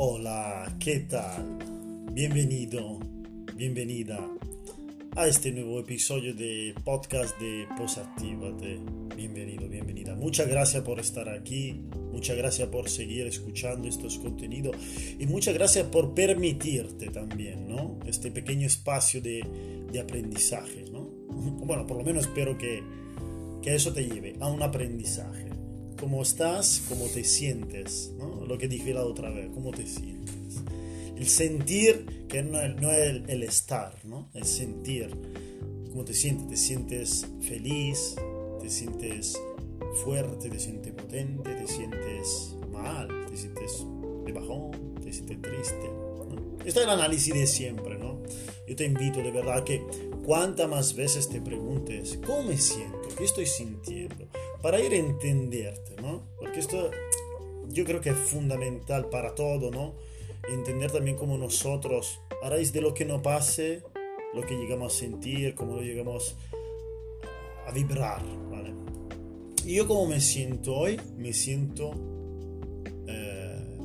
Hola, ¿qué tal? Bienvenido, bienvenida a este nuevo episodio de podcast de Posactivate. Bienvenido, bienvenida. Muchas gracias por estar aquí, muchas gracias por seguir escuchando estos contenidos y muchas gracias por permitirte también, ¿no? Este pequeño espacio de, de aprendizaje, ¿no? Bueno, por lo menos espero que, que eso te lleve a un aprendizaje. ¿Cómo estás? ¿Cómo te sientes? ¿no? Lo que dije la otra vez, ¿cómo te sientes? El sentir, que no, no es el, el, estar, ¿no? El sentir. ¿Cómo te sientes? ¿Te sientes feliz? ¿Te sientes fuerte? ¿Te sientes potente? ¿Te sientes mal? ¿Te sientes de bajón? ¿Te sientes triste? ¿no? Esto es el análisis de siempre, ¿no? Yo te invito de verdad que cuantas más veces te preguntes, ¿cómo me siento? ¿Qué estoy sintiendo? Para ir a entenderte, ¿no? Porque esto yo creo que es fundamental para todo, ¿no? Entender también cómo nosotros, a raíz de lo que nos pase, lo que llegamos a sentir, cómo lo llegamos a vibrar, ¿vale? Yo como me siento hoy, me siento eh,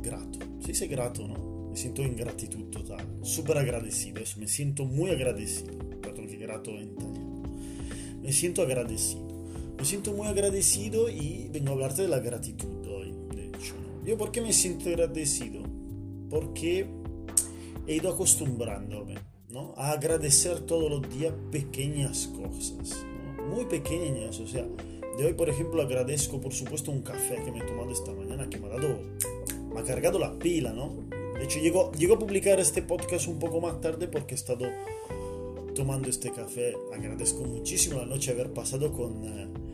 grato. Se dice grato, ¿no? Me siento en gratitud total, súper agradecido, eso, me siento muy agradecido, perdón que grato en italiano. Me siento agradecido. Me siento muy agradecido y vengo a hablarte de la gratitud hoy, de hecho. ¿no? ¿Yo por qué me siento agradecido? Porque he ido acostumbrándome ¿no? a agradecer todos los días pequeñas cosas, ¿no? muy pequeñas. O sea, de hoy, por ejemplo, agradezco, por supuesto, un café que me he tomado esta mañana que me ha dado, me ha cargado la pila, ¿no? De hecho, llego, llego a publicar este podcast un poco más tarde porque he estado tomando este café. Agradezco muchísimo la noche haber pasado con, mi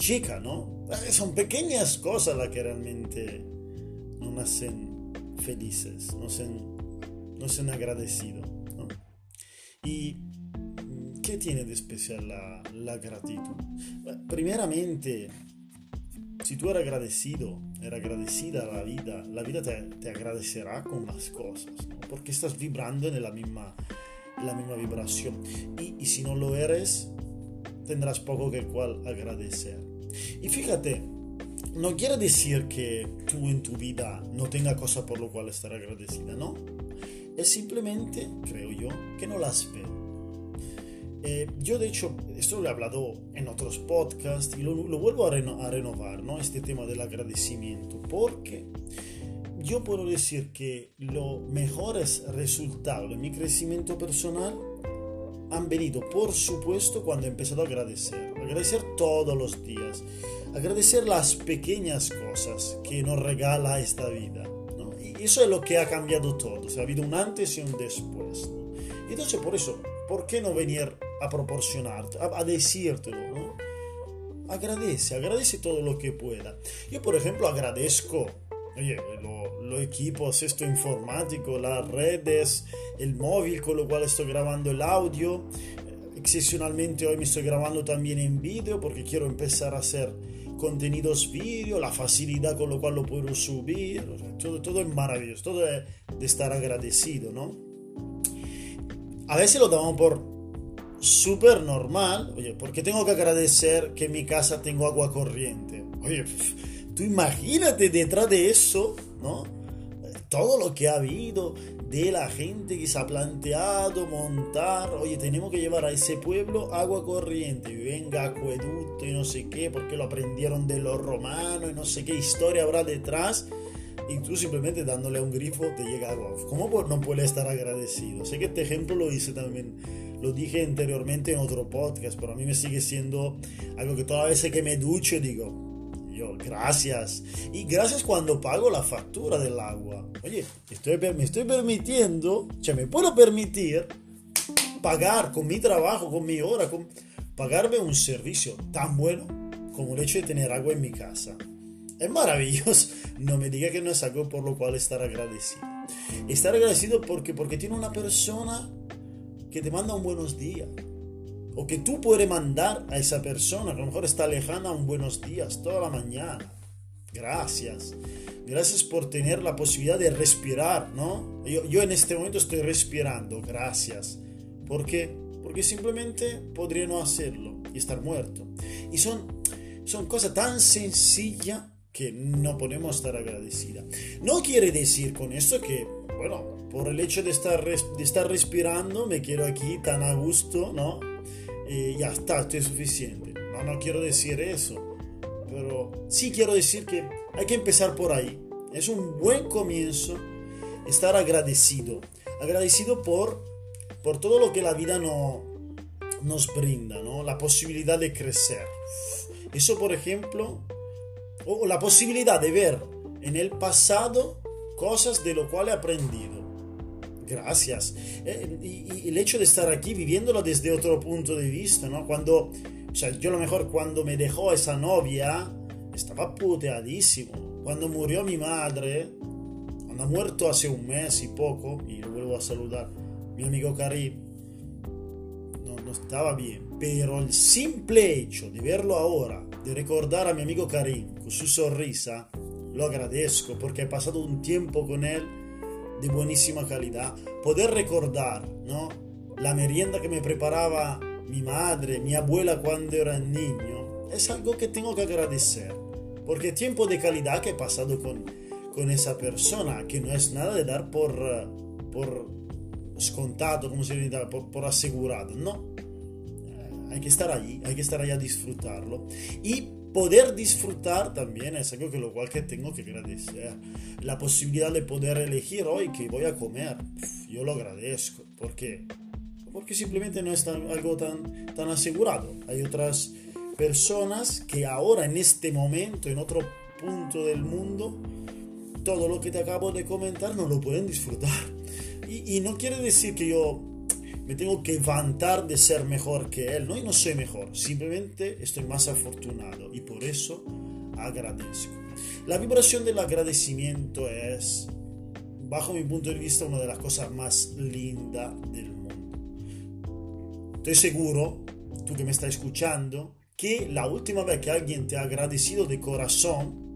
chica, ¿no? Son pequeñas cosas las que realmente nos hacen felices, nos hacen, nos hacen agradecidos, ¿no? ¿Y qué tiene de especial la, gratitud? Primeramente, si tú eres agradecido, eres agradecida a la vida, la vida te, te agradecerá con más cosas, ¿no? Porque estás vibrando en la misma la misma vibración. Y, y, si no lo eres, tendrás poco que cual agradecer. Y fíjate, no quiere decir que tú en tu vida no tenga cosas por lo cual estar agradecida, no. Es simplemente, creo yo, que no las ve. Eh, yo de hecho, esto lo he hablado en otros podcasts y lo, lo vuelvo a, reno, a renovar, ¿no? Este tema del agradecimiento, porque yo puedo decir que los mejores resultados de mi crecimiento personal han venido, por supuesto, cuando he empezado a agradecer. Agradecer todos los días. Agradecer las pequeñas cosas que nos regala esta vida. ¿no? Y eso es lo que ha cambiado todo. O sea, ha habido un antes y un después. ¿no? Y entonces, por eso, ¿por qué no venir a proporcionarte, a, a decírtelo? ¿no? Agradece, agradece todo lo que pueda. Yo, por ejemplo, agradezco Oye, los lo equipos, esto informático, las redes, el móvil con lo cual estoy grabando el audio. Excepcionalmente hoy me estoy grabando también en vídeo porque quiero empezar a hacer contenidos vídeo, la facilidad con lo cual lo puedo subir. O sea, todo, todo es maravilloso, todo es de estar agradecido, ¿no? A veces lo damos por súper normal. Oye, porque tengo que agradecer que en mi casa tengo agua corriente. Oye, Tú imagínate detrás de eso, ¿no? Todo lo que ha habido de la gente que se ha planteado montar, oye, tenemos que llevar a ese pueblo agua corriente, y venga acueducto y no sé qué, porque lo aprendieron de los romanos y no sé qué historia habrá detrás, y tú simplemente dándole a un grifo te llega agua. ¿Cómo no puede estar agradecido? Sé que este ejemplo lo hice también, lo dije anteriormente en otro podcast, pero a mí me sigue siendo algo que toda vez que me ducho digo, gracias. Y gracias cuando pago la factura del agua. Oye, estoy, me estoy permitiendo, o me puedo permitir pagar con mi trabajo, con mi hora, con, pagarme un servicio tan bueno como el hecho de tener agua en mi casa. Es maravilloso. No me diga que no es algo por lo cual estar agradecido. Estar agradecido porque, porque tiene una persona que te manda un buenos días o que tú puedes mandar a esa persona, que a lo mejor está lejana, un buenos días toda la mañana. Gracias. Gracias por tener la posibilidad de respirar, ¿no? Yo, yo en este momento estoy respirando, gracias. ¿Por qué? Porque simplemente podría no hacerlo y estar muerto. Y son, son cosas tan sencillas que no podemos estar agradecida. No quiere decir con esto que, bueno, por el hecho de estar, de estar respirando, me quiero aquí tan a gusto, ¿no? Y ya está, estoy suficiente. No, no quiero decir eso. Pero sí quiero decir que hay que empezar por ahí. Es un buen comienzo estar agradecido. Agradecido por, por todo lo que la vida no, nos brinda, ¿no? La posibilidad de crecer. Eso, por ejemplo, o la posibilidad de ver en el pasado cosas de lo cual he aprendido. Gracias. Eh, y, el hecho de estar aquí viviéndolo desde otro punto de vista, ¿no? Cuando, o sea, yo a lo mejor cuando me dejó esa novia, estaba puteadísimo. Cuando murió mi madre, cuando ha muerto hace un mes y poco, y lo vuelvo a saludar, mi amigo Karim, no, no estaba bien. Pero el simple hecho de verlo ahora, de recordar a mi amigo Karim con su sonrisa, lo agradezco porque he pasado un tiempo con él de buenísima calidad. Poder recordar ¿no? la merienda que me preparaba mi madre, mi abuela cuando era niño, es algo que tengo que agradecer. Porque tiempo de calidad que he pasado con, con esa persona, que no es nada de dar por, por scontado, como se dice, por, por asegurado, no. Hay que estar allí, hay que estar allí a disfrutarlo. Y poder disfrutar también es algo que lo cual que tengo que agradecer. La posibilidad de poder elegir hoy que voy a comer, yo lo agradezco. ¿Por qué? Porque simplemente no es algo tan, tan asegurado. Hay otras personas que ahora, en este momento, en otro punto del mundo, todo lo que te acabo de comentar no lo pueden disfrutar. Y, y no quiere decir que yo me tengo que vantar de ser mejor que él. No, y no soy mejor, simplemente estoy más afortunado y por eso agradezco. La vibración del agradecimiento es, bajo mi punto de vista, una de las cosas más lindas del mundo. Estoy seguro, tú que me estás escuchando, que la última vez que alguien te ha agradecido de corazón,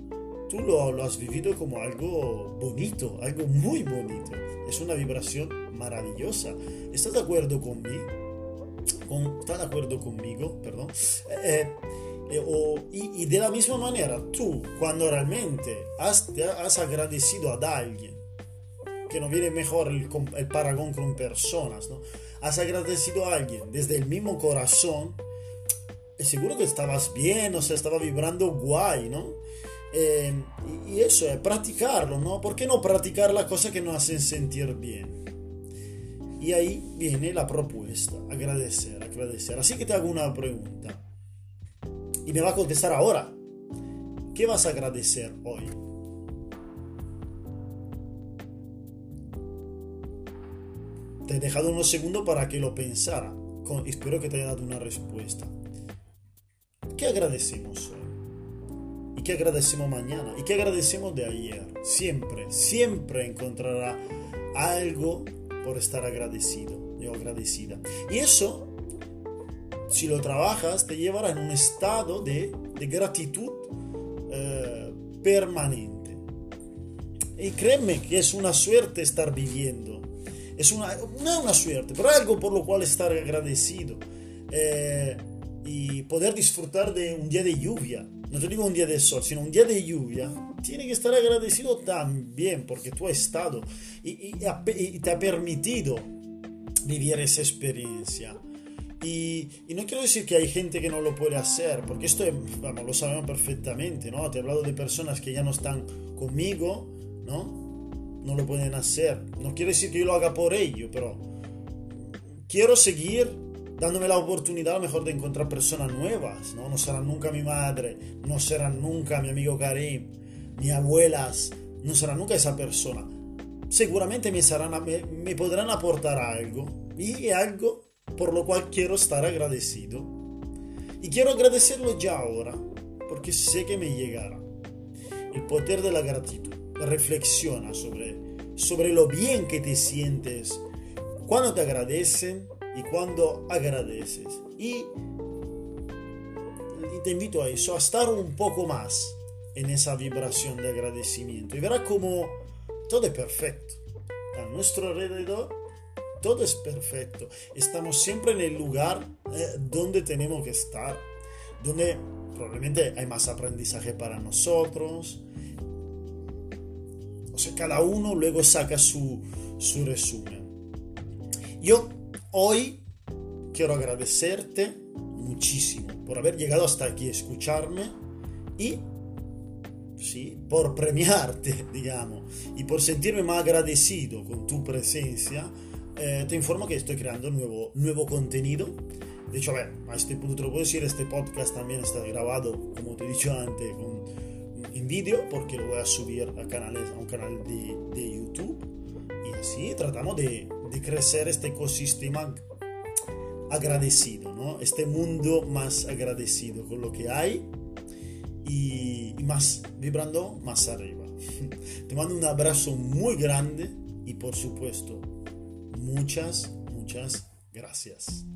tú lo, has vivido como algo bonito, algo muy bonito. Es una vibración maravillosa. ¿Estás de acuerdo conmigo? Con, ¿Estás de acuerdo conmigo? Perdón. Eh, eh, o, y, de la misma manera, tú, cuando realmente has, has agradecido a alguien, que no viene mejor el, el paragón con personas, ¿no? Has agradecido a alguien desde el mismo corazón, seguro que estabas bien, o sea, estaba vibrando guay, ¿no? Eh, y, eso es practicarlo, ¿no? ¿Por qué no practicar las cosas que nos hacen sentir bien? Y ahí viene la propuesta, agradecer, agradecer. Así que te hago una pregunta. Y me va a contestar ahora. ¿Qué vas a agradecer hoy? Te he dejado unos segundos para que lo pensara. espero que te haya dado una respuesta. ¿Qué agradecemos hoy? ¿Y qué agradecemos mañana? ¿Y qué agradecemos de ayer? Siempre, siempre encontrará algo por estar agradecido o agradecida. Y eso, si lo trabajas, te llevará en un estado de, de gratitud eh, permanente. Y créeme que es una suerte estar viviendo. Es una, no una suerte, pero algo por lo cual estar agradecido. Eh, y poder disfrutar de un día de lluvia. No te digo un día de sol, sino un día de lluvia tiene que estar agradecido también porque tú has estado y, te ha permitido vivir esa experiencia. Y, no quiero decir que hay gente que no lo puede hacer, porque esto vamos, lo sabemos perfectamente, ¿no? Te he hablado de personas que ya no están conmigo, ¿no? No lo pueden hacer. No quiero decir que yo lo haga por ello, pero quiero seguir dándome la oportunidad a lo mejor de encontrar personas nuevas, ¿no? No serán nunca mi madre, no serán nunca mi amigo Karim, ni abuelas, no será nunca esa persona. Seguramente me, me, podrán aportar algo y algo por lo cual quiero estar agradecido. Y quiero agradecerlo ya ahora, porque sé que me llegará. El poder de la gratitud. Reflexiona sobre, sobre lo bien que te sientes cuando te agradecen y cuando agradeces. Y te invito a eso, a estar un poco más en esa vibración de agradecimiento y verá como todo es perfecto. A nuestro alrededor todo es perfecto. Estamos siempre en el lugar eh, donde tenemos que estar, donde probablemente hay más aprendizaje para nosotros. O sea, cada uno luego saca su, su resumen. Yo hoy quiero agradecerte muchísimo por haber llegado hasta aquí, escucharme y ¿sí? por premiarte, digamos, y por sentirme más agradecido con tu presencia, eh, te informo que estoy creando nuevo, nuevo contenido. De hecho, a, ver, a este punto te lo puedo decir, este podcast también está grabado, como te he dicho antes, con, en vídeo, porque lo voy a subir a, canales, a un canal de, de YouTube. Y así tratamos de, de crecer este ecosistema agradecido, ¿no? Este mundo más agradecido con lo que hay y, más vibrando más arriba. Te mando un abrazo muy grande y por supuesto, muchas, muchas gracias.